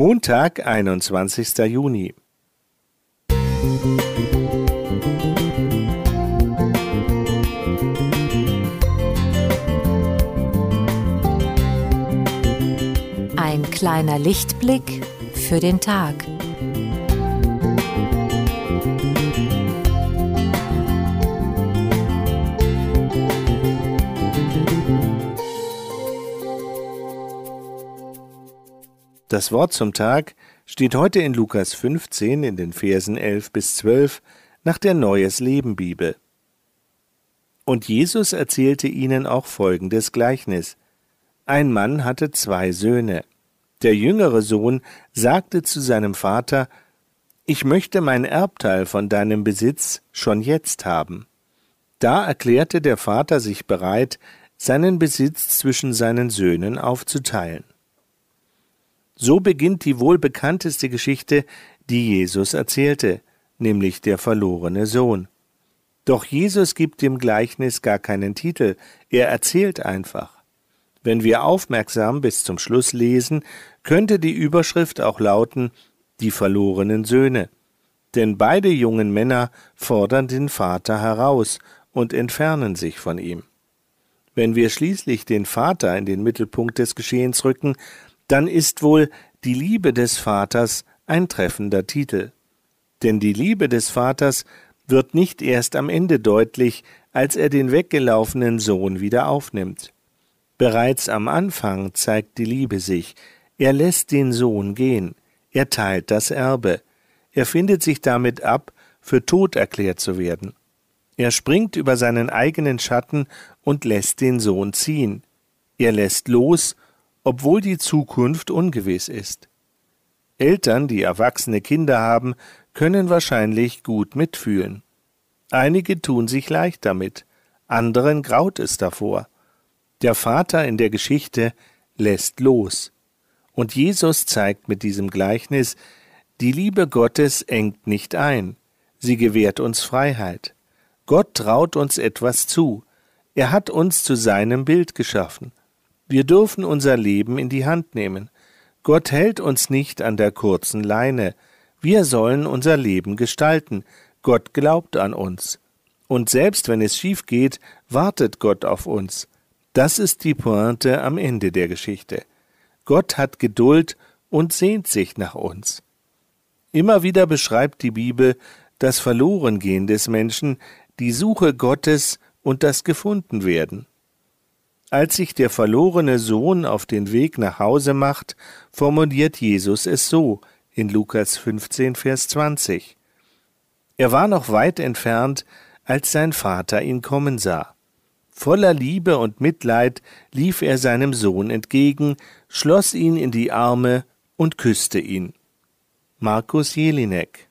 Montag, 21. Juni. Ein kleiner Lichtblick für den Tag. Das Wort zum Tag steht heute in Lukas 15 in den Versen 11 bis 12 nach der Neues Leben Bibel. Und Jesus erzählte ihnen auch folgendes Gleichnis. Ein Mann hatte zwei Söhne. Der jüngere Sohn sagte zu seinem Vater, Ich möchte mein Erbteil von deinem Besitz schon jetzt haben. Da erklärte der Vater sich bereit, seinen Besitz zwischen seinen Söhnen aufzuteilen. So beginnt die wohl bekannteste Geschichte, die Jesus erzählte, nämlich der verlorene Sohn. Doch Jesus gibt dem Gleichnis gar keinen Titel, er erzählt einfach. Wenn wir aufmerksam bis zum Schluss lesen, könnte die Überschrift auch lauten Die verlorenen Söhne. Denn beide jungen Männer fordern den Vater heraus und entfernen sich von ihm. Wenn wir schließlich den Vater in den Mittelpunkt des Geschehens rücken, dann ist wohl die Liebe des Vaters ein treffender Titel. Denn die Liebe des Vaters wird nicht erst am Ende deutlich, als er den weggelaufenen Sohn wieder aufnimmt. Bereits am Anfang zeigt die Liebe sich, er lässt den Sohn gehen, er teilt das Erbe, er findet sich damit ab, für tot erklärt zu werden. Er springt über seinen eigenen Schatten und lässt den Sohn ziehen. Er lässt los obwohl die Zukunft ungewiss ist. Eltern, die erwachsene Kinder haben, können wahrscheinlich gut mitfühlen. Einige tun sich leicht damit, anderen graut es davor. Der Vater in der Geschichte lässt los. Und Jesus zeigt mit diesem Gleichnis, die Liebe Gottes engt nicht ein, sie gewährt uns Freiheit. Gott traut uns etwas zu, er hat uns zu seinem Bild geschaffen. Wir dürfen unser Leben in die Hand nehmen. Gott hält uns nicht an der kurzen Leine. Wir sollen unser Leben gestalten. Gott glaubt an uns. Und selbst wenn es schief geht, wartet Gott auf uns. Das ist die Pointe am Ende der Geschichte. Gott hat Geduld und sehnt sich nach uns. Immer wieder beschreibt die Bibel das Verlorengehen des Menschen, die Suche Gottes und das Gefundenwerden. Als sich der verlorene Sohn auf den Weg nach Hause macht, formuliert Jesus es so in Lukas 15, Vers 20. Er war noch weit entfernt, als sein Vater ihn kommen sah. Voller Liebe und Mitleid lief er seinem Sohn entgegen, schloss ihn in die Arme und küsste ihn. Markus Jelinek